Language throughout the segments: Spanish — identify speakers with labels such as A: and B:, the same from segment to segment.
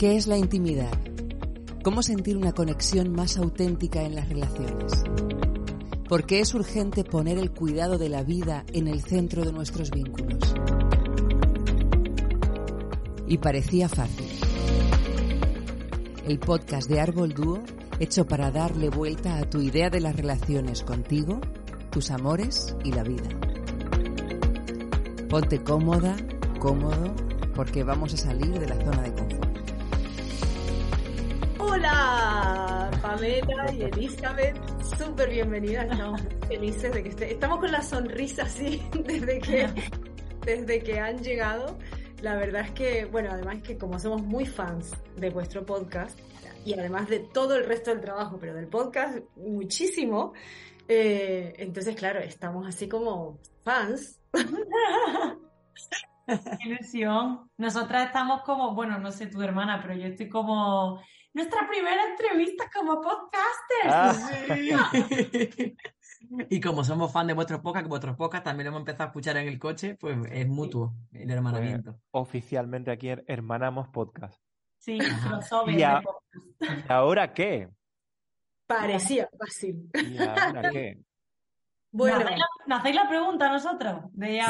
A: ¿Qué es la intimidad? ¿Cómo sentir una conexión más auténtica en las relaciones? ¿Por qué es urgente poner el cuidado de la vida en el centro de nuestros vínculos? Y parecía fácil. El podcast de Árbol Dúo hecho para darle vuelta a tu idea de las relaciones contigo, tus amores y la vida. Ponte cómoda, cómodo, porque vamos a salir de la zona de confort.
B: Hola, Pamela y Elizabeth, súper bienvenidas, estamos felices de que esté. Estamos con la sonrisa así desde que, desde que han llegado. La verdad es que, bueno, además es que como somos muy fans de vuestro podcast y además de todo el resto del trabajo, pero del podcast muchísimo, eh, entonces claro, estamos así como fans.
C: Qué ilusión. Nosotras estamos como, bueno, no sé tu hermana, pero yo estoy como nuestra primera entrevista como podcasters.
D: Ah. y como somos fan de vuestros podcasts, vuestros podcasts también hemos empezado a escuchar en el coche, pues es mutuo el hermanamiento.
E: Pues, oficialmente aquí hermanamos podcast.
C: Sí, crossover.
E: ¿Y, a, ¿Y ahora qué?
B: Parecía fácil.
E: ¿Y ahora qué?
C: Bueno, ¿Nos hacéis, la, ¿nos hacéis la pregunta a nosotros? De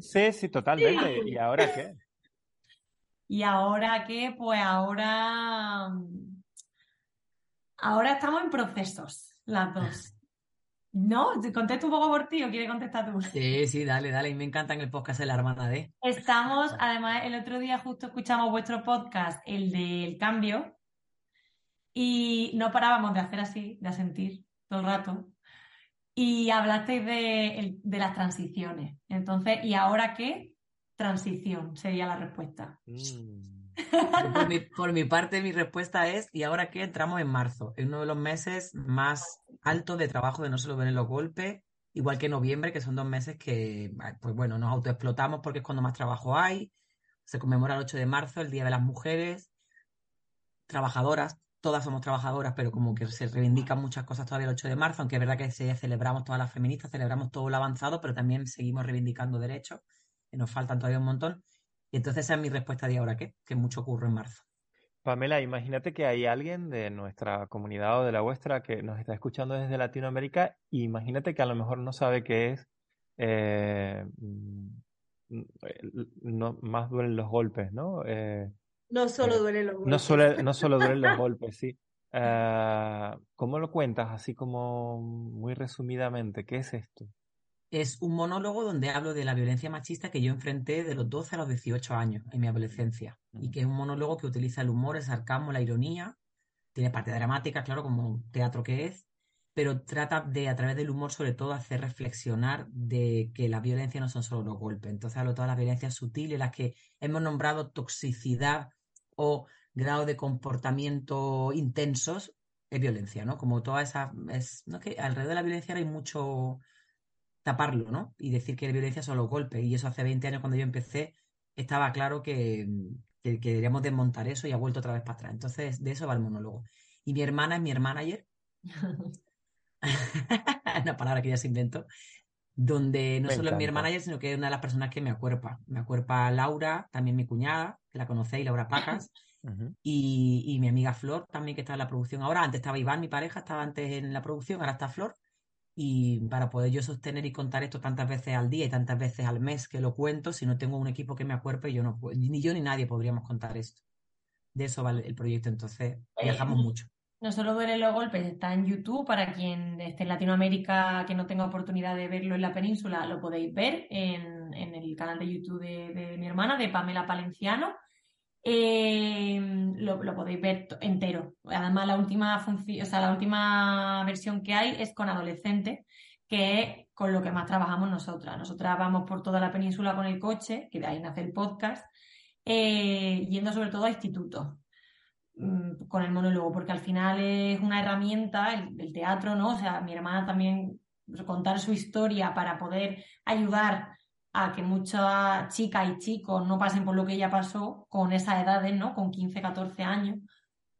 E: sí, sí, sí, totalmente. ¿Y ahora qué?
C: ¿Y ahora qué? Pues ahora. Ahora estamos en procesos, las dos. ¿No? ¿Contesto un poco por ti o quieres contestar tú?
D: Sí, sí, dale, dale. Y me encanta en el podcast de la hermana de.
C: Estamos, además, el otro día justo escuchamos vuestro podcast, el del cambio, y no parábamos de hacer así, de sentir todo el rato. Y hablasteis de, de las transiciones. Entonces, ¿y ahora qué? Transición sería la respuesta.
D: Mm. Por, mi, parte, mi respuesta es, ¿y ahora qué? Entramos en marzo, en uno de los meses más altos de trabajo de no solo ver los golpes, igual que noviembre, que son dos meses que, pues bueno, nos autoexplotamos porque es cuando más trabajo hay. Se conmemora el 8 de marzo, el Día de las Mujeres, trabajadoras, todas somos trabajadoras, pero como que se reivindican muchas cosas todavía el 8 de marzo, aunque es verdad que se celebramos todas las feministas, celebramos todo lo avanzado, pero también seguimos reivindicando derechos que nos faltan todavía un montón. Y entonces esa es mi respuesta de ahora qué, que mucho ocurre en marzo.
E: Pamela, imagínate que hay alguien de nuestra comunidad o de la vuestra que nos está escuchando desde Latinoamérica y imagínate que a lo mejor no sabe qué es, eh, no, más duelen los golpes, ¿no? Eh,
B: no solo eh, duelen los golpes.
E: No solo, no solo duelen los golpes, sí. ¿Cómo lo cuentas así como muy resumidamente? ¿Qué es esto?
D: Es un monólogo donde hablo de la violencia machista que yo enfrenté de los 12 a los 18 años en mi adolescencia. Y que es un monólogo que utiliza el humor, el sarcasmo, la ironía. Tiene parte dramática, claro, como teatro que es. Pero trata de, a través del humor, sobre todo, hacer reflexionar de que la violencia no son solo los golpes. Entonces hablo de todas las violencias sutiles, las que hemos nombrado toxicidad o grado de comportamiento intensos, es violencia, ¿no? Como toda esa. Es, ¿no? que alrededor de la violencia hay mucho taparlo, ¿no? Y decir que la violencia son los golpes. Y eso hace 20 años cuando yo empecé, estaba claro que, que, que deberíamos desmontar eso y ha vuelto otra vez para atrás. Entonces, de eso va el monólogo. Y mi hermana es mi manager. una palabra que ya se inventó. Donde no solo es mi manager, sino que es una de las personas que me acuerpa. Me acuerpa Laura, también mi cuñada, que la conocéis, Laura Pacas. y, y, mi amiga Flor, también que está en la producción ahora. Antes estaba Iván, mi pareja, estaba antes en la producción, ahora está Flor y para poder yo sostener y contar esto tantas veces al día y tantas veces al mes que lo cuento, si no tengo un equipo que me acuerpe, yo no ni yo ni nadie podríamos contar esto. De eso va el proyecto, entonces viajamos mucho.
C: No solo duele los golpes, está en YouTube, para quien esté en Latinoamérica que no tenga oportunidad de verlo en la península, lo podéis ver en, en el canal de YouTube de, de mi hermana, de Pamela Palenciano. Eh, lo, podéis ver entero. Además, la última o sea, la última versión que hay es con adolescentes, que es con lo que más trabajamos nosotras. Nosotras vamos por toda la península con el coche, que de ahí nace el podcast, eh, yendo sobre todo a institutos mm, con el monólogo, porque al final es una herramienta, el, teatro, ¿no? O sea, mi hermana también pues, contar su historia para poder ayudar a que muchas chicas y chicos no pasen por lo que ella pasó con esas edades, ¿no? Con 15, 14 años.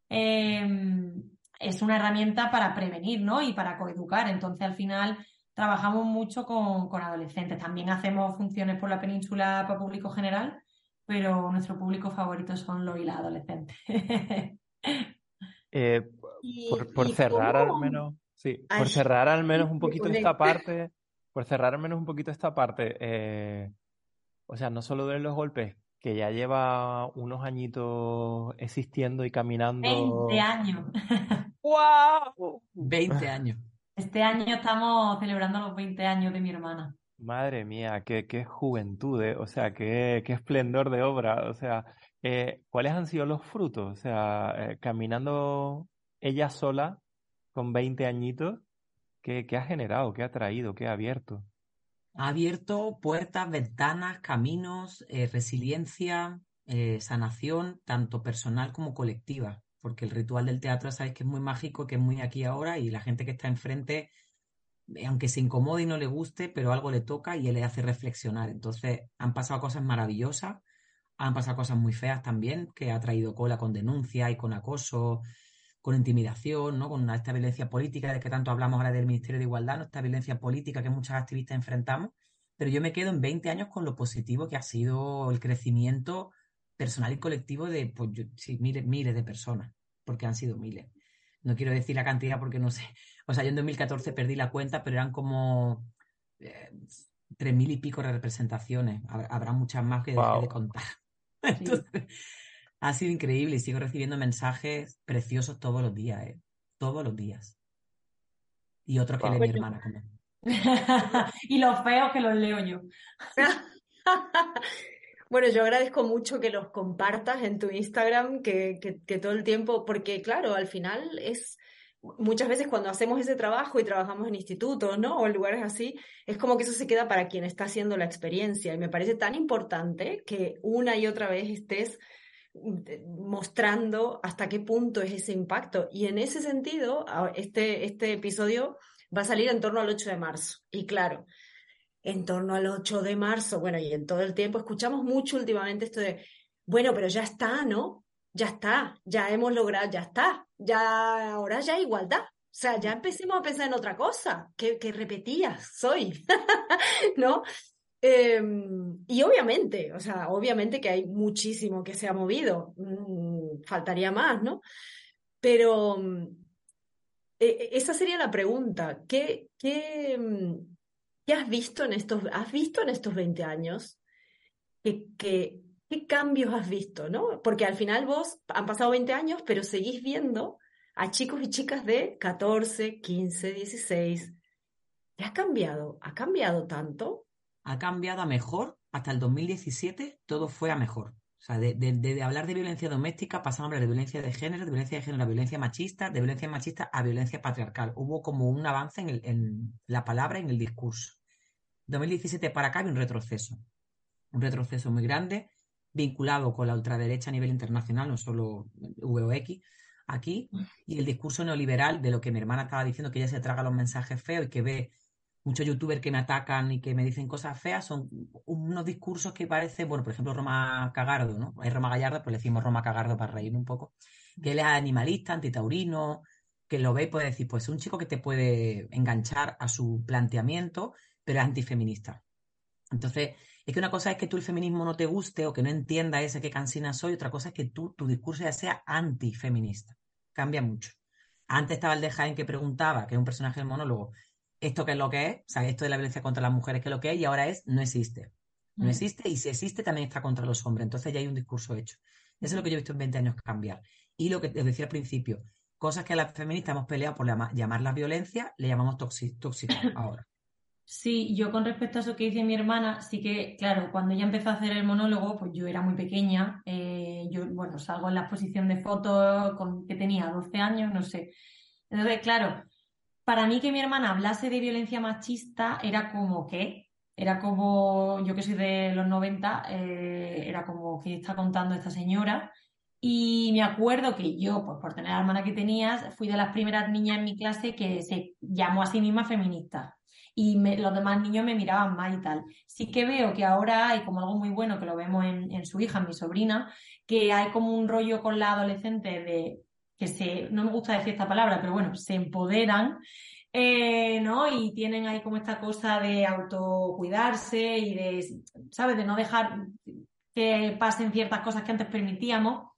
C: Em, es una herramienta para prevenir, ¿no? Y para coeducar. Entonces, al final, trabajamos mucho con, adolescentes. También hacemos funciones por la península para público general, pero nuestro público favorito son los y las adolescentes.
E: Eh, por, cerrar al menos, sí, por cerrar al menos un poquito esta parte, por cerrar al menos un poquito esta parte, eh, o sea, no solo de los golpes, que ya lleva unos añitos existiendo y caminando.
C: 20 años.
D: ¡Wow! 20 años.
C: Este año estamos celebrando los 20 años de mi hermana.
E: Madre mía, qué, qué juventud, eh, o sea, qué, qué esplendor de obra. O sea, eh, ¿cuáles han sido los frutos? O sea, caminando ella sola con 20 añitos, ¿Qué, ha generado? ¿Qué ha traído? ¿Qué ha abierto?
D: Ha abierto puertas, ventanas, caminos, eh, resiliencia, eh, sanación, tanto personal como colectiva. Porque el ritual del teatro, sabes que es muy mágico, que es muy aquí ahora, y la gente que está enfrente, eh, aunque se incomode y no le guste, pero algo le toca y él le hace reflexionar. Entonces, han pasado cosas maravillosas, han pasado cosas muy feas también, que ha traído cola con denuncia y con acoso con intimidación, ¿no? con esta violencia política de que tanto hablamos ahora del Ministerio de Igualdad, ¿no? esta violencia política que muchas activistas enfrentamos, pero yo me quedo en 20 años con lo positivo que ha sido el crecimiento personal y colectivo de pues, sí, miles, miles de personas, porque han sido miles. No quiero decir la cantidad porque no sé. O sea, yo en 2014 perdí la cuenta, pero eran como eh, tres mil y pico de representaciones. Habrá, muchas más que de contar. Entonces, ha sido increíble y sigo recibiendo mensajes preciosos todos los días, ¿eh? Todos los días. Y otros que lee mi hermana.
C: y los feos que los leo yo.
B: Bueno, yo agradezco mucho que los compartas en tu Instagram, que, que, todo el tiempo, porque claro, al final es muchas veces cuando hacemos ese trabajo y trabajamos en institutos, ¿no? O en lugares así, es como que eso se queda para quien está haciendo la experiencia. Y me parece tan importante que una y otra vez estés mostrando hasta qué punto es ese impacto. Y en ese sentido, este, este episodio va a salir en torno al 8 de marzo. Y claro, en torno al 8 de marzo, bueno, y en todo el tiempo escuchamos mucho últimamente esto de, bueno, pero ya está, ¿no? Ya está, ya hemos logrado, ya está, ya ahora ya igualdad. O sea, ya empecemos a pensar en otra cosa, que, que soy, ¿no? Em, y obviamente, o sea, obviamente que hay muchísimo que se ha movido, mm, faltaría más, ¿no? Pero mm, e, e, esa sería la pregunta. ¿Qué, qué, mm, ¿qué, has visto en estos, has visto en estos 20 años? ¿Qué, qué, qué cambios has visto, no? Porque al final vos han pasado 20 años, pero seguís viendo a chicos y chicas de 14, 15, 16. ¿Qué ha cambiado? ¿Ha cambiado tanto?
D: Ha cambiado a mejor. Hasta el 2017 todo fue a mejor. O sea, de, hablar de violencia doméstica pasamos a hablar de violencia de género, de violencia de género a violencia machista, de violencia machista a violencia patriarcal. Hubo como un avance en, la palabra en el discurso. 2017 para acá había un retroceso. Un retroceso muy grande, vinculado con la ultraderecha a nivel internacional, no solo VOX, aquí, y el discurso neoliberal de lo que mi hermana estaba diciendo, que ella se traga los mensajes feos y que ve muchos youtubers que me atacan y que me dicen cosas feas son unos discursos que parece, bueno, por ejemplo, Roma Cagardo, ¿no? Hay Roma Gallardo, pues le decimos Roma Cagardo para reír un poco, que él es animalista, antitaurino, que lo ve y puede decir, pues es un chico que te puede enganchar a su planteamiento, pero es antifeminista. Entonces, es que una cosa es que tú el feminismo no te guste o que no entienda ese que cansina soy, otra cosa es que tú, tu discurso ya sea antifeminista. Cambia mucho. Antes estaba el de Jaén que preguntaba, que es un personaje del monólogo, esto que es lo que es, o sea, esto de la violencia contra las mujeres que es lo que es, y ahora es, no existe. No mm. existe, y si existe también está contra los hombres. Entonces ya hay un discurso hecho. Eso es lo que yo he visto en 20 años cambiar. Y lo que te decía al principio, cosas que a las feministas hemos peleado por llamarlas violencia, le llamamos tóxico ahora.
C: Sí, yo con respecto a eso que dice mi hermana, sí que, claro, cuando ella empezó a hacer el monólogo, pues yo era muy pequeña. Eh, yo, bueno, salgo en la exposición de fotos con que tenía 12 años, no sé. Entonces, claro, para mí que mi hermana hablase de violencia machista era como que, era como, yo que soy de los 90, eh, era como que está contando esta señora. Y me acuerdo que yo, pues por tener la hermana que tenías, fui de las primeras niñas en mi clase que se llamó a sí misma feminista y los demás niños me miraban mal y tal. Sí que veo que ahora hay como algo muy bueno, que lo vemos en, su hija, mi sobrina, que hay como un rollo con la adolescente de que se, no me gusta decir esta palabra, pero bueno, se empoderan, eh, ¿no? Y tienen ahí como esta cosa de autocuidarse y de, ¿sabes? De no dejar que pasen ciertas cosas que antes permitíamos.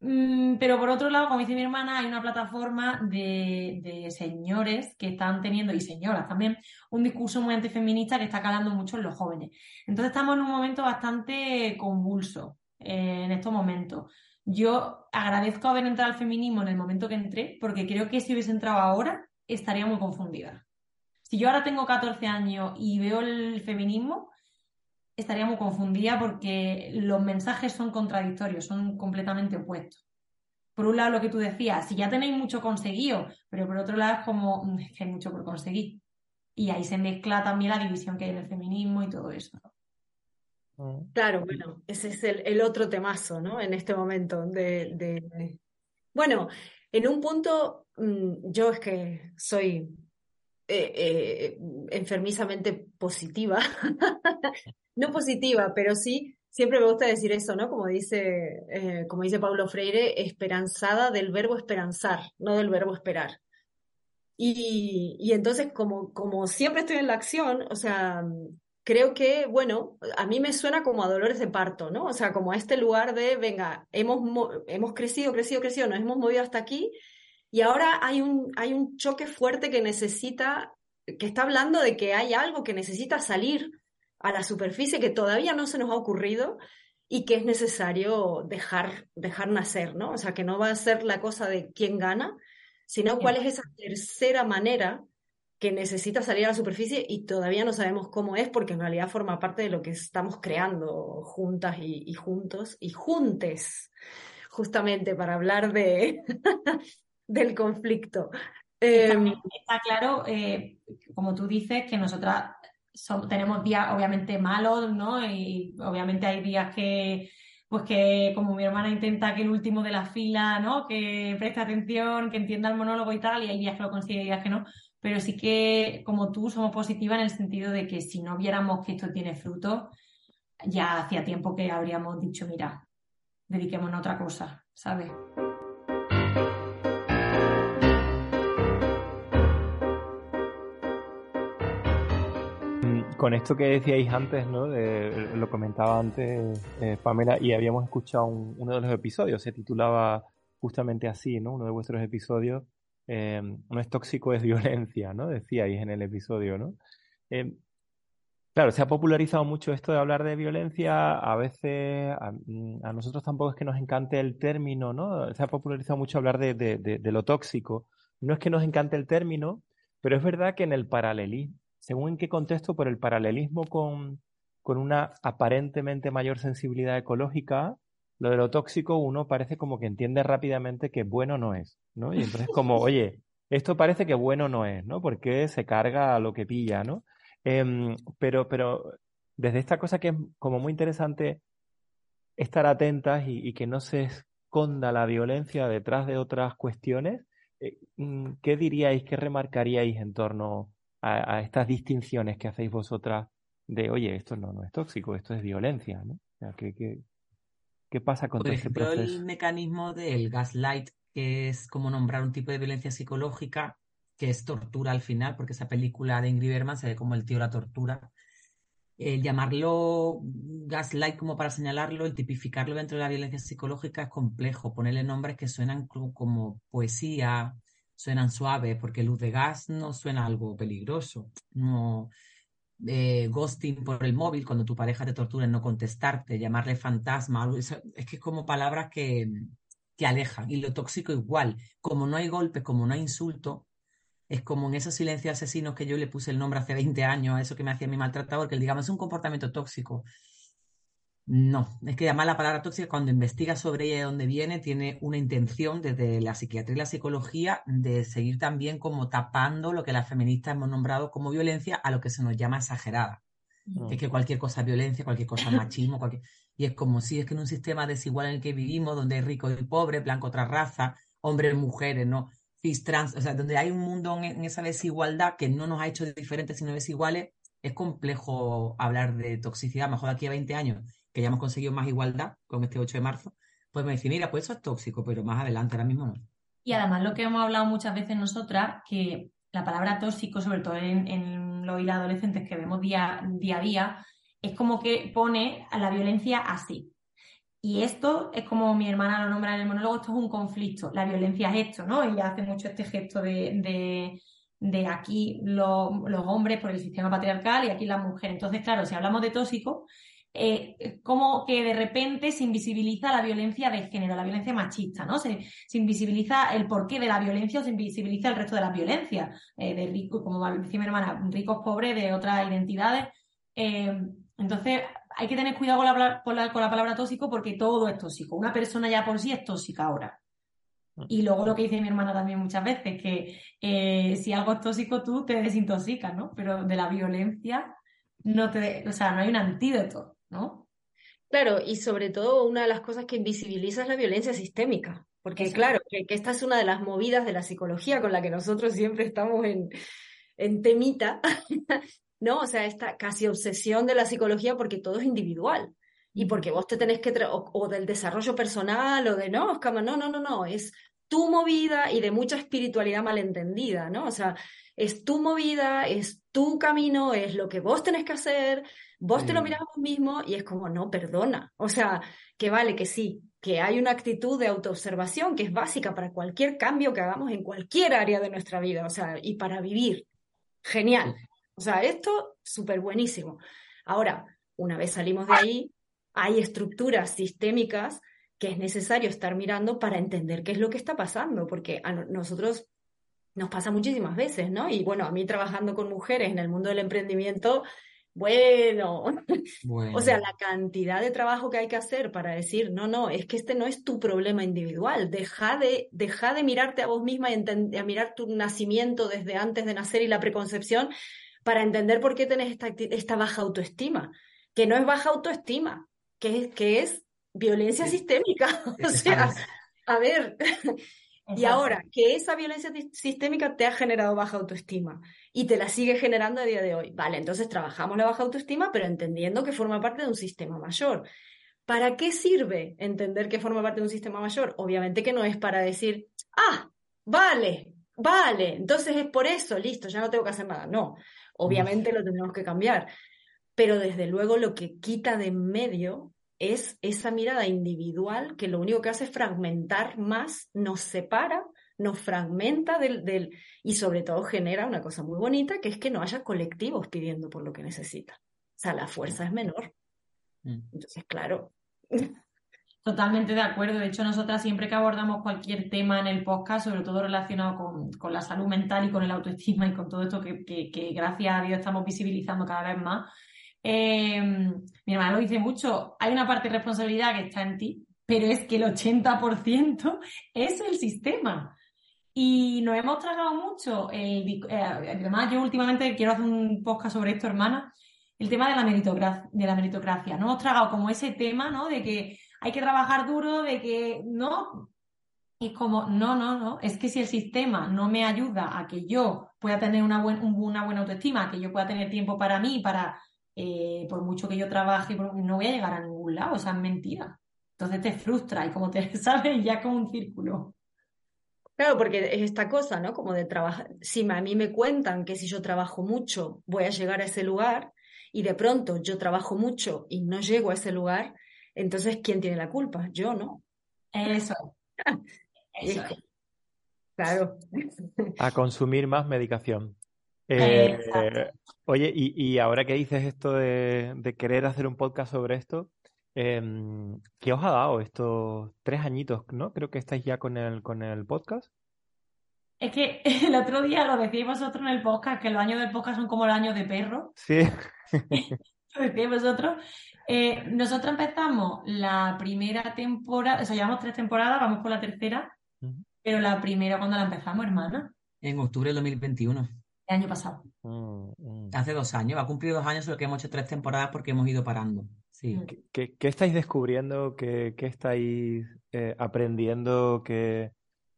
C: Mm, pero por otro lado, como dice mi hermana, hay una plataforma de, señores que están teniendo, y señoras también, un discurso muy antifeminista que está calando mucho en los jóvenes. Entonces estamos en un momento bastante convulso eh, en estos momentos. Yo agradezco haber entrado al feminismo en el momento que entré, porque creo que si hubiese entrado ahora, estaría muy confundida. Si yo ahora tengo 14 años y veo el feminismo, estaría muy confundida porque los mensajes son contradictorios, son completamente opuestos. Por un lado, lo que tú decías, si ya tenéis mucho conseguido, pero por otro lado es como mm, que hay mucho por conseguir. Y ahí se mezcla también la división que hay en el feminismo y todo eso.
B: Claro, bueno, ese es el, otro temazo, ¿no? En este momento. De, Bueno, en un punto, mm, yo es que soy eh, eh, enfermizamente positiva no positiva, pero sí, siempre me gusta decir eso, ¿no? Como dice, eh, como dice Paulo Freire, esperanzada del verbo esperanzar, no del verbo esperar. Y, y entonces, como, como siempre estoy en la acción, o sea, creo que, bueno, a mí me suena como a dolores de parto, ¿no? O sea, como a este lugar de, venga, hemos, hemos crecido, crecido, crecido, nos hemos movido hasta aquí y ahora hay un, hay un choque fuerte que necesita, que está hablando de que hay algo que necesita salir a la superficie que todavía no se nos ha ocurrido y que es necesario dejar, dejar nacer, ¿no? O sea, que no va a ser la cosa de quién gana, sino cuál es esa tercera manera que necesita salir a la superficie y todavía no sabemos cómo es porque en realidad forma parte de lo que estamos creando juntas y, juntos y juntes, justamente para hablar de, del conflicto.
C: Em, está claro, eh, como tú dices, que nosotras tenemos días obviamente malos, ¿no? Y obviamente hay días que, pues que como mi hermana intenta que el último de la fila, ¿no? Que preste atención, que entienda el monólogo y tal, y hay días que lo consigue y días que no. Pero sí que, como tú, somos positivas en el sentido de que si no viéramos que esto tiene fruto, ya hacía tiempo que habríamos dicho, mira, dediquémonos a otra cosa, ¿sabes?
E: con esto que decíais antes, ¿no? lo comentaba antes eh, Pamela y habíamos escuchado uno de los episodios, se titulaba justamente así, ¿no? Uno de vuestros episodios, eh, no es tóxico, es violencia, ¿no? Decíais en el episodio, ¿no? Eh, claro, se ha popularizado mucho esto de hablar de violencia, a veces a, nosotros tampoco es que nos encante el término, ¿no? Se ha popularizado mucho hablar de, de lo tóxico. No es que nos encante el término, pero es verdad que en el paralelismo, según en qué contexto, por el paralelismo con, una aparentemente mayor sensibilidad ecológica, lo de lo tóxico uno parece como que entiende rápidamente que bueno no es, ¿no? Y entonces como, oye, esto parece que bueno no es, ¿no? Porque se carga a lo que pilla, ¿no? Em, pero, pero desde esta cosa que es como muy interesante estar atentas y, que no se esconda la violencia detrás de otras cuestiones, eh, mm, ¿qué diríais, qué remarcaríais en torno a, estas distinciones que hacéis vosotras de, oye, esto no, no es tóxico, esto es violencia, ¿no? ¿qué, qué, pasa con
D: Por ejemplo, el mecanismo del gaslight, que es como nombrar un tipo de violencia psicológica, que es tortura al final, porque esa película de Ingrid Bergman se ve como el tío la tortura. El llamarlo gaslight como para señalarlo, el tipificarlo dentro de la violencia psicológica es complejo. Ponerle nombres que suenan como poesía, suenan suaves, porque luz de gas no suena algo peligroso. No, eh, ghosting por el móvil, cuando tu pareja te tortura en no contestarte, llamarle fantasma, es que es como palabras que, que alejan. Y lo tóxico igual, como no hay golpes, como no hay insulto, es como en esos silencios asesinos que yo le puse el nombre hace 20 años a eso que me hacía mi maltratador, que digamos es un comportamiento tóxico. No, es que además la palabra tóxica cuando investigas sobre ella y de dónde viene tiene una intención desde la psiquiatría y la psicología de seguir también como tapando lo que las feministas hemos nombrado como violencia a lo que se nos llama exagerada. Mm. Es que cualquier cosa es violencia, cualquier cosa es machismo, cualquier... y es como si es que en un sistema desigual en el que vivimos, donde hay rico y pobre, blanco otra raza, hombres, mujeres, ¿no? Cis, trans, o sea, donde hay un mundo en, esa desigualdad que no nos ha hecho diferentes sino desiguales, es complejo hablar de toxicidad, mejor de aquí a 20 años que ya hemos conseguido más igualdad con este 8 de marzo, pues me dice, mira, pues eso es tóxico, pero más adelante, ahora mismo no.
C: Y además lo que hemos hablado muchas veces nosotras, que la palabra tóxico, sobre todo en, en los y adolescentes que vemos día, día a día, es como que pone a la violencia así. Y esto es como mi hermana lo nombra en el monólogo, esto es un conflicto. La violencia es esto, ¿no? Ella hace mucho este gesto de, de, aquí los, los hombres por el sistema patriarcal y aquí las mujeres. Entonces, claro, si hablamos de tóxico, eh, como que de repente se invisibiliza la violencia de género, la violencia machista, ¿no? Se, invisibiliza el porqué de la violencia o se invisibiliza el resto de las violencias, eh, de ricos, como decía mi hermana, ricos, pobres, de otras identidades. Eh, entonces, hay que tener cuidado con la, con, la, con la, palabra tóxico porque todo es tóxico. Una persona ya por sí es tóxica ahora. Mm. Y luego lo que dice mi hermana también muchas veces, que si algo es tóxico tú te desintoxicas, ¿no? Pero de la violencia no te, o sea, no hay un antídoto. ¿No?
B: Claro, y sobre todo una de las cosas que invisibiliza es la violencia sistémica, porque claro, que, esta es una de las movidas de la psicología con la que nosotros siempre estamos en, en temita, ¿no? O sea, esta casi obsesión de la psicología porque todo es individual y porque vos te tenés que, o, del desarrollo personal o de, no, no, no, no, no, es tu movida y de mucha espiritualidad malentendida, ¿no? O sea, es tu movida, es tu camino, es lo que vos tenés que hacer, Vos te lo miras a vos mismo y es como, no, perdona. O sea, que vale, que sí, que hay una actitud de autoobservación que es básica para cualquier cambio que hagamos en cualquier área de nuestra vida, o sea, y para vivir. Genial. O sea, esto súper buenísimo. Ahora, una vez salimos de ahí, hay estructuras sistémicas que es necesario estar mirando para entender qué es lo que está pasando, porque a nosotros nos pasa muchísimas veces, ¿no? Y bueno, a mí trabajando con mujeres en el mundo del emprendimiento, bueno. o sea, la cantidad de trabajo que hay que hacer para decir, no, no, es que este no es tu problema individual, deja de, deja de mirarte a vos misma y a mirar tu nacimiento desde antes de nacer y la preconcepción para entender por qué tenés esta, esta baja autoestima, que no es baja autoestima, que es, que es violencia sistémica. o sea, a ver, y ahora que esa violencia sistémica te ha generado baja autoestima y te la sigue generando a día de hoy, vale, entonces trabajamos la baja autoestima, pero entendiendo que forma parte de un sistema mayor. ¿Para qué sirve entender que forma parte de un sistema mayor? Obviamente que no es para decir, ah, vale, vale, entonces es por eso, listo, ya no tengo que hacer nada. No, obviamente lo tenemos que cambiar. Pero desde luego lo que quita de en medio es esa mirada individual que lo único que hace es fragmentar más, nos separa, nos fragmenta del, del, y sobre todo genera una cosa muy bonita, que es que no haya colectivos pidiendo por lo que necesita. O sea, la fuerza es menor. Mm. Entonces, claro.
C: Totalmente de acuerdo. De hecho, nosotras siempre que abordamos cualquier tema en el podcast, sobre todo relacionado con, con la salud mental y con el autoestima y con todo esto que, que, que gracias a Dios estamos visibilizando cada vez más, eh, mi hermana lo dice mucho, hay una parte de responsabilidad que está en ti, pero es que el 80% es el sistema. Y nos hemos tragado mucho, eh, además yo últimamente quiero hacer un podcast sobre esto, hermana, el tema de la meritocracia, de. Nos hemos tragado como ese tema, ¿no? De que hay que trabajar duro, de que no. Y como, no, no, no, es que si el sistema no me ayuda a que yo pueda tener una, una buena autoestima, que yo pueda tener tiempo para mí, para eh, por mucho que yo trabaje, no voy a llegar a ningún lado, o sea, es mentira. Entonces te frustra y como te sabes, ya como un círculo.
B: Claro, porque es esta cosa, ¿no? Como de trabajar. Si a mí me cuentan que si yo trabajo mucho voy a llegar a ese lugar y de pronto yo trabajo mucho y no llego a ese lugar, entonces ¿quién tiene la culpa? Yo, ¿no?
C: Eso.
B: Eso Claro.
E: A consumir más medicación. Eh, oye, y, ahora que dices esto de, querer hacer un podcast sobre esto, em, ¿qué os ha dado estos tres añitos, no? Creo que estáis ya con el, con el podcast.
C: Es que el otro día lo decíais vosotros en el podcast, que los años del podcast son como los años de perro.
E: Sí.
C: lo decíais vosotros. Eh, nosotros empezamos la primera temporada, o sea, llevamos tres temporadas, vamos por la tercera, pero la primera cuando la empezamos, hermana.
D: En octubre del 2021.
C: El año pasado.
E: Mm, mm.
D: Hace dos años, va a cumplir dos años, solo que hemos hecho tres temporadas porque hemos ido parando. Sí.
C: Mm.
E: ¿Qué, qué- qué estáis descubriendo? ¿Qué, qué estáis eh, aprendiendo? ¿Qué,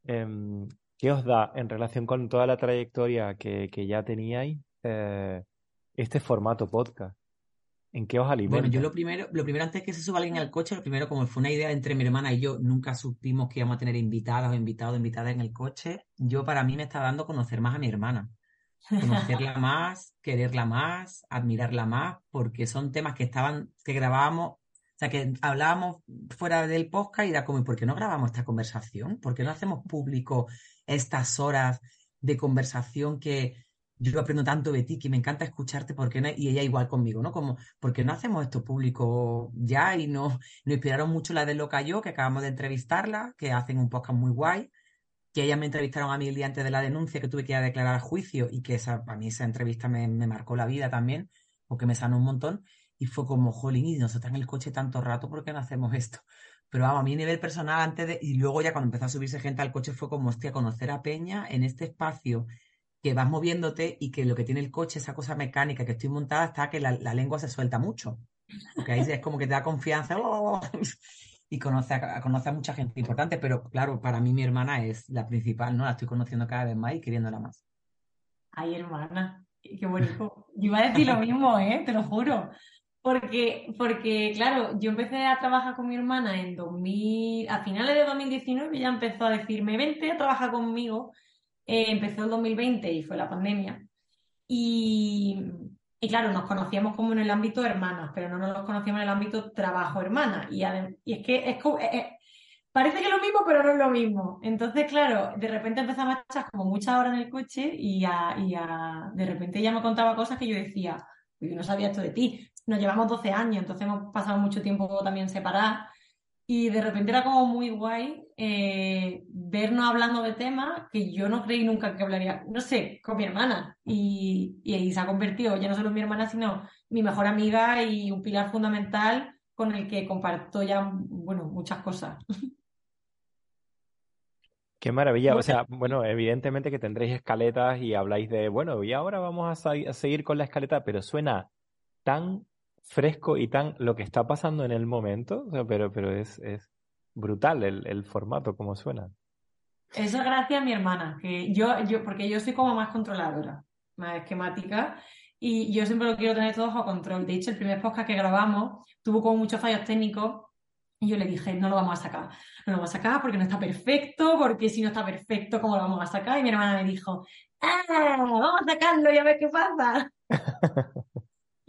E: em, qué os da en relación con toda la trayectoria que, que ya teníais eh, este formato podcast? ¿En qué os
D: Bueno,
E: alimenta?
D: yo lo primero, lo primero antes que se suba alguien al coche, lo primero como fue una idea entre mi hermana y yo, nunca supimos que íbamos a tener invitadas o invitados, invitadas en el coche. Yo para mí me está dando conocer más a mi hermana, conocerla más, quererla más, admirarla más, porque son temas que estaban, que grabábamos, o sea, que hablábamos fuera del podcast y era como, ¿y por qué no grabamos esta conversación? ¿Por qué no hacemos público estas horas de conversación que yo aprendo tanto de ti, que me encanta escucharte, ¿por qué no? Y ella igual conmigo, ¿no? Como, ¿por qué no hacemos esto público ya? Y nos, nos inspiraron mucho la de Loca Yo, que acabamos de entrevistarla, que hacen un podcast muy guay, que ellas me entrevistaron a mí el día antes de la denuncia que tuve que ir a declarar a juicio y que esa, a mí esa entrevista me, marcó la vida también, porque me sanó un montón. Y fue como, jolín, y nosotros en el coche tanto rato, ¿por qué no hacemos esto? Pero vamos, a a nivel personal antes de... Y luego ya cuando empezó a subirse gente al coche fue como, hostia, conocer a Peña en este espacio que vas moviéndote y que lo que tiene el coche, esa cosa mecánica que estoy montada, está que la, la lengua se suelta mucho. Porque ahí es como que te da confianza y conoce a, conoce a mucha gente importante. Pero claro, para mí mi hermana es la principal, ¿no? La estoy conociendo cada vez más y queriéndola más.
C: Ay, hermana, qué bonito. Yo iba a decir lo mismo, ¿eh? Te lo juro. Porque, porque, claro, yo empecé a trabajar con mi hermana en 2000, a finales de 2019, ella empezó a decirme, vente a trabajar conmigo. Eh, empezó el 2020 y fue la pandemia. Y, y claro, nos conocíamos como en el ámbito hermanas, pero no nos conocíamos en el ámbito trabajo hermana. Y, y es que es, eh, eh, parece que es lo mismo, pero no es lo mismo. Entonces, claro, de repente empezamos a echar como muchas horas en el coche y, a, y a- de repente ella me contaba cosas que yo decía, "Uy, yo no sabía esto de ti. Nos llevamos 12 años, entonces hemos pasado mucho tiempo también separadas. Y de repente era como muy guay eh, vernos hablando de temas que yo no creí nunca que hablaría, no sé, con mi hermana. Y, y se ha convertido ya no solo en mi hermana, sino mi mejor amiga y un pilar fundamental con el que comparto ya, bueno, muchas cosas.
E: Qué maravilla. O sea, bueno, evidentemente que tendréis escaletas y habláis de, bueno, y ahora vamos a, a seguir con la escaleta, pero suena tan fresco y tan lo que está pasando en el momento, o sea, pero, pero es, es brutal el, el formato, como suena.
C: Eso es gracias a mi hermana, que yo, yo, porque yo soy como más controladora, más esquemática, y yo siempre lo quiero tener todo bajo control. De hecho, el primer podcast que grabamos tuvo como muchos fallos técnicos, y yo le dije, no lo vamos a sacar, no lo vamos a sacar porque no está perfecto, porque si no está perfecto, ¿cómo lo vamos a sacar? Y mi hermana me dijo, ¡ah! Vamos a sacarlo y a ver qué pasa.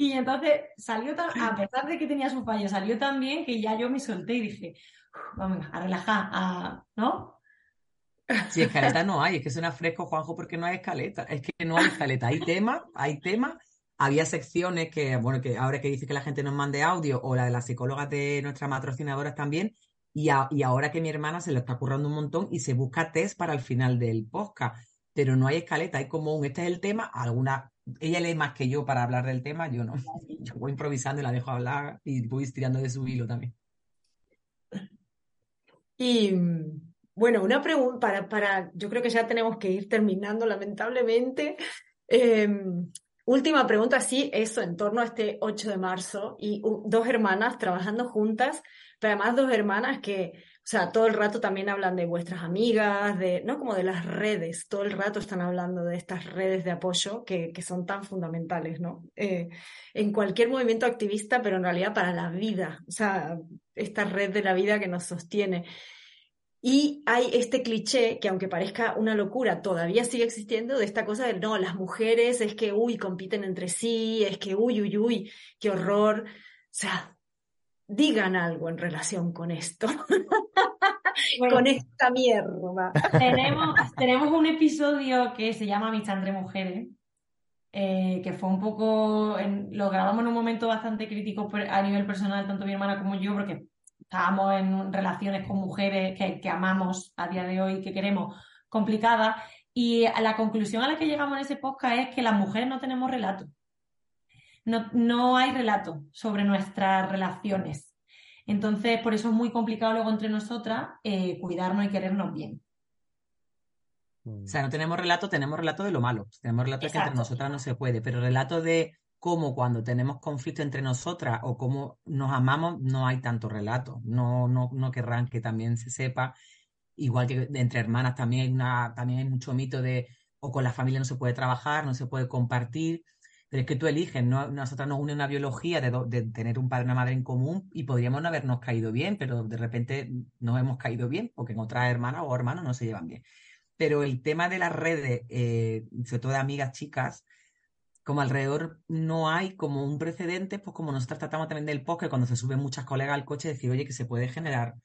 C: Y entonces salió tan, a pesar de que tenía sus fallos, salió tan bien que ya yo me solté y dije, "Uf, vamos a relajar, ¿no?
D: Si escaleta no hay, es que suena fresco, Juanjo, porque no hay escaleta. Es que no hay escaleta. Hay tema, hay tema. Había secciones que, bueno, que ahora que dice que la gente nos mande audio, o la de las psicólogas de nuestras patrocinadoras también, y, y ahora que mi hermana se lo está currando un montón y se busca test para el final del podcast, pero no hay escaleta, hay como un, este es el tema, alguna, ella lee más que yo para hablar del tema, yo no, yo voy improvisando y la dejo hablar y voy estirando de su hilo también.
B: Y bueno, una pregunta para, para, yo creo que ya tenemos que ir terminando, lamentablemente. Eh, última pregunta, sí, eso, en torno a este 8 de marzo y dos hermanas trabajando juntas, pero además dos hermanas que, o sea, todo el rato también hablan de vuestras amigas, de, ¿no? Como de las redes, todo el rato están hablando de estas redes de apoyo que, que son tan fundamentales, ¿no? Eh, en cualquier movimiento activista, pero en realidad para la vida, o sea, esta red de la vida que nos sostiene. Y hay este cliché que aunque parezca una locura, todavía sigue existiendo de esta cosa de no, las mujeres es que, uy, compiten entre sí, es que, uy, uy, uy, qué horror. O sea, digan algo en relación con esto,
C: Bueno,
B: con esta mierda.
C: tenemos, tenemos un episodio que se llama Amistad entre Mujeres, eh, que fue un poco, en- lo grabamos en un momento bastante crítico a nivel personal, tanto mi hermana como yo, porque estábamos en relaciones con mujeres que, que amamos a día de hoy, que queremos, complicadas. Y la conclusión a la que llegamos en ese podcast es que las mujeres no tenemos relato. No, no hay relato sobre nuestras relaciones. Entonces, por eso es muy complicado luego entre nosotras eh, cuidarnos y querernos bien.
D: O sea, no tenemos relato, tenemos relato de lo malo. Tenemos relato de que entre nosotras no se puede, pero relato de cómo cuando tenemos conflicto entre nosotras o cómo nos amamos, no hay tanto relato. No, no, no querrán que también se sepa. Igual que entre hermanas también hay, una, también hay mucho mito de o con la familia no se puede trabajar, no se puede compartir. Pero es que tú eliges, ¿no? nosotras nos une una biología de, de, tener un padre y una madre en común y podríamos no habernos caído bien, pero de repente nos hemos caído bien porque en otras hermanas o hermanos no se llevan bien. Pero el tema de las redes, eh, sobre todo de amigas chicas, como alrededor no hay como un precedente, pues como nosotros tratamos también del podcast, cuando se suben muchas colegas al coche, decir, oye, que se puede generar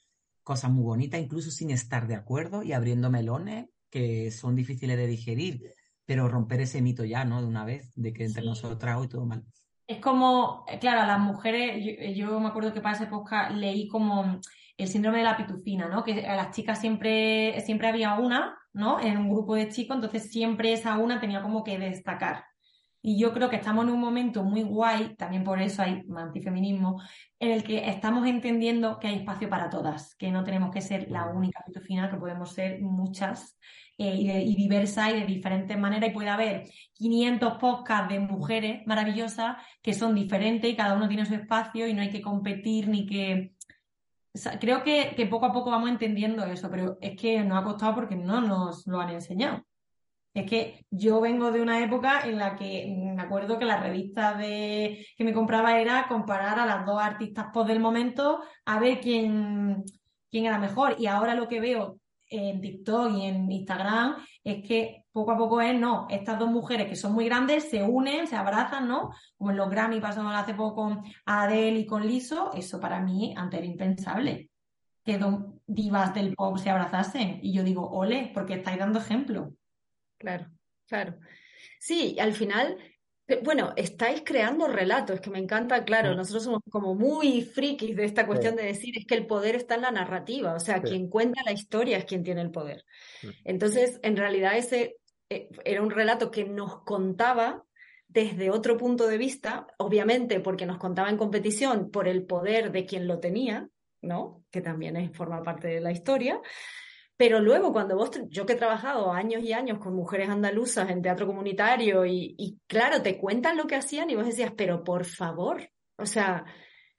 D: cosas muy bonitas, incluso sin estar de acuerdo y abriendo melones que son difíciles de digerir, pero romper ese mito ya, ¿no? De una vez, de que entre nosotras hoy todo mal.
C: Es como, eh, claro, a las mujeres, yo, yo, me acuerdo que para ese podcast leí como el síndrome de la pitufina, ¿no? Que a las chicas siempre, siempre había una, ¿no? En un grupo de chicos, entonces siempre esa una tenía como que destacar. Y yo creo que estamos en un momento muy guay, también por eso hay antifeminismo, en el que estamos entendiendo que hay espacio para todas, que no tenemos que ser la única final, que podemos ser muchas eh, y, diversas y de diferentes maneras. Y puede haber 500 podcasts de mujeres maravillosas que son diferentes y cada uno tiene su espacio y no hay que competir ni que... creo que, que poco a poco vamos entendiendo eso, pero es que nos ha costado porque no nos lo han enseñado. Es que yo vengo de una época en la que me acuerdo que la revista de, que me compraba era comparar a las dos artistas post del momento a ver quién, quién era mejor. Y ahora lo que veo en TikTok y en Instagram es que poco a poco es, no, estas dos mujeres que son muy grandes se unen, se abrazan, ¿no? Como en los Grammy pasó hace poco con Adele y con Liso, eso para mí antes era impensable. Que dos divas del pop se abrazasen. Y yo digo, ole, porque estáis dando ejemplo.
B: Claro, claro. Sí, al final, bueno, estáis creando relatos, que me encanta, claro, nosotros somos como muy frikis de esta cuestión de decir es que el poder está en la narrativa, o sea, quien cuenta la historia es quien tiene el poder. Mm. Entonces, en realidad ese eh, era un relato que nos contaba desde otro punto de vista, obviamente porque nos contaba en competición por el poder de quien lo tenía, ¿no? Que también es, forma parte de la historia, pero luego, cuando vos, yo que he trabajado años y años con mujeres andaluzas en teatro comunitario y, claro, te cuentan lo que hacían y vos decías, pero por favor, o sea,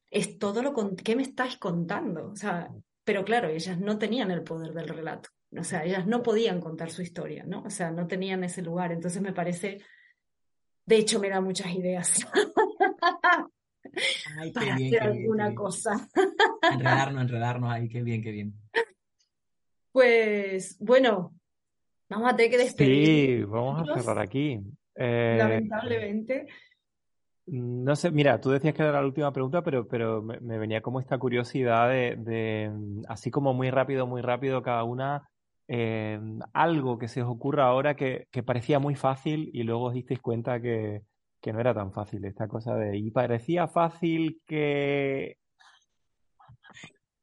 B: es todo lo que me estáis contando. O sea, pero claro, ellas no tenían el poder del relato. O sea, ellas no podían contar su historia, ¿no? O sea, no tenían ese lugar. Entonces me parece, de hecho, me da muchas ideas.
D: Ay,
B: para hacer alguna cosa.
D: Enredarnos, enredarnos ahí, qué bien, qué bien.
B: Pues bueno, vamos a tener que
E: despedir. Sí, vamos a cerrar aquí.
B: Eh, lamentablemente.
E: No sé, mira, tú decías que era la última pregunta, pero, pero me, venía como esta curiosidad de, así como muy rápido, muy rápido cada una, eh, algo que se os ocurra ahora que, parecía muy fácil y luego os disteis cuenta que, que no era tan fácil, esta cosa de, y parecía fácil que...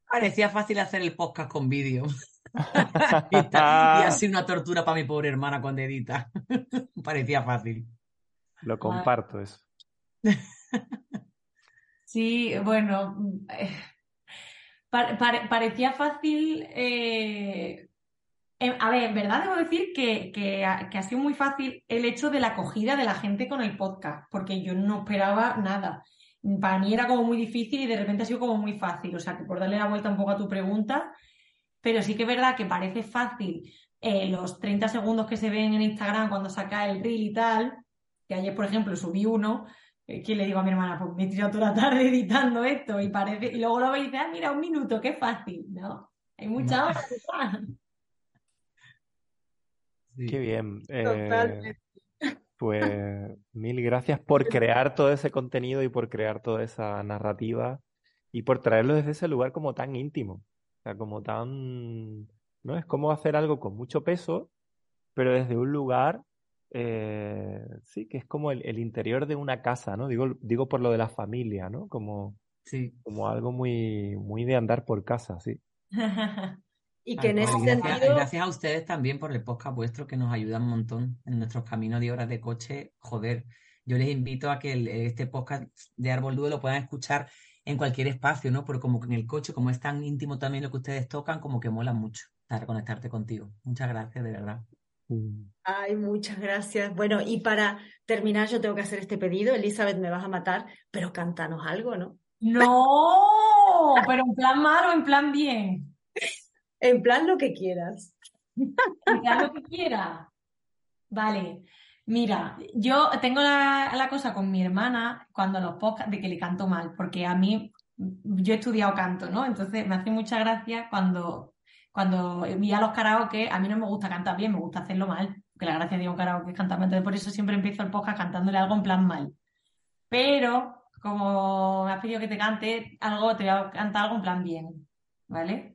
D: Parecía fácil hacer el podcast con vídeo. y, así una tortura para mi pobre hermana cuando edita. Parecía fácil.
E: Lo comparto eso.
C: Sí, bueno, eh, parecía fácil. Eh, eh, a ver, en verdad debo decir que, que, ha sido muy fácil el hecho de la acogida de la gente con el podcast, porque yo no esperaba nada. Para mí era como muy difícil y de repente ha sido como muy fácil. O sea, que por darle la vuelta un poco a tu pregunta, pero sí que es verdad que parece fácil eh, los 30 segundos que se ven en Instagram cuando saca el reel y tal, que ayer, por ejemplo, subí uno, eh, que le digo a mi hermana, pues me he tirado toda la tarde editando esto y parece, y luego lo ve y dice, ah, mira, un minuto, qué fácil, ¿no? Hay mucha hora.
E: Qué bien. Eh, pues mil gracias por crear todo ese contenido y por crear toda esa narrativa y por traerlo desde ese lugar como tan íntimo sea, como tan, ¿no? Es como hacer algo con mucho peso, pero desde un lugar, eh, sí, que es como el, interior de una casa, ¿no? Digo, digo por lo de la familia, ¿no? Como,
D: sí.
E: como algo muy, muy de andar por casa, sí.
B: Y que en
D: Tal
B: ese
D: gracias,
B: sentido,
D: gracias a ustedes también por el podcast vuestro que nos ayuda un montón en nuestros caminos de horas de coche. Joder, yo les invito a que el- este podcast de Árbol Dúo lo puedan escuchar en cualquier espacio, ¿no? Porque como que en el coche, como es tan íntimo también lo que ustedes tocan, como que mola mucho para conectarte contigo. Muchas gracias, de verdad.
B: Ay, muchas gracias. Bueno, y para terminar, yo tengo que hacer este pedido. Elizabeth, me vas a matar, pero cántanos algo, ¿no?
C: No, pero en plan mal o en plan bien.
B: En plan, lo que quieras.
C: Haz lo que quiera. Vale. Mira, yo tengo la, la cosa con mi hermana cuando los podcasts de que le canto mal, porque a mí, yo he estudiado canto, ¿no? Entonces me hace mucha gracia cuando, cuando vi a los karaoke, a mí no me gusta cantar bien, me gusta hacerlo mal, porque la gracia de un karaoke es cantar entonces por eso siempre empiezo el podcast cantándole algo en plan mal. Pero, como me has pedido que te cante algo, te voy a cantar algo en plan bien, ¿vale?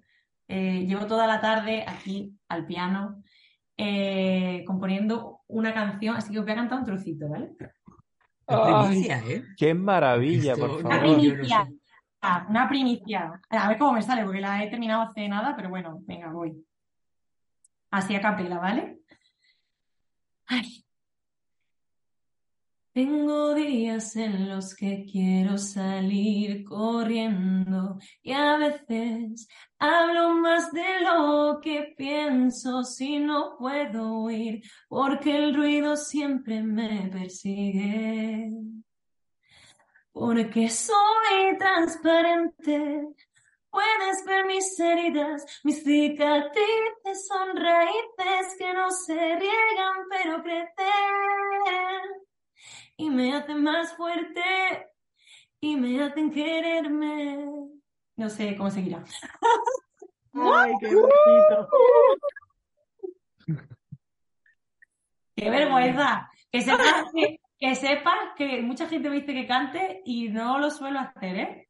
C: Eh, llevo toda la tarde aquí al piano eh, componiendo una canción, así que os voy a cantar un trocito, ¿vale?
D: Primicia, ¿eh?
E: qué maravilla,
D: Esto
E: por
C: Una
E: favor.
D: no
C: primicia, una primicia. A ver cómo me sale, porque la he terminado hace nada, pero bueno, venga, voy. Así a capela, ¿vale? Ay. Tengo días en los que quiero salir corriendo y a veces hablo más de lo que pienso si no puedo huir porque el ruido siempre me persigue. Porque soy transparente, puedes ver mis heridas, mis cicatrices son raíces que no se riegan pero crecen y me hacen más fuerte y me hacen quererme. No sé cómo seguirá.
B: Ay, qué bonito.
C: ¡Qué vergüenza! Que sepas que, que sepas que mucha gente me dice que cante y no lo suelo hacer, ¿eh?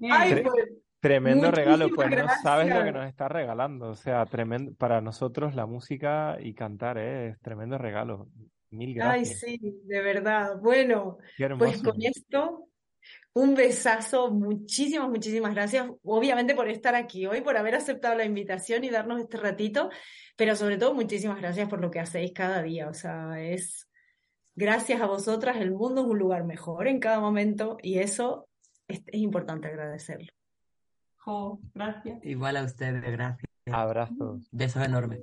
C: Que-
B: Ay, pues,
E: Tremendo regalo, pues no sabes lo que nos está regalando. O sea, tremendo, para nosotros la música y cantar ¿eh? es tremendo regalo. Mil
B: Ay,
E: gracias.
B: sí, de verdad. Bueno, pues con esto, un besazo. Muchísimas, muchísimas gracias. Obviamente por estar aquí hoy, por haber aceptado la invitación y darnos este ratito, pero sobre todo muchísimas gracias por lo que hacéis cada día. O sea, es gracias a vosotras, el mundo es un lugar mejor en cada momento y eso es, es importante agradecerlo.
C: Jo, gracias.
D: Igual a ustedes, gracias.
E: Abrazos.
D: Besos enormes.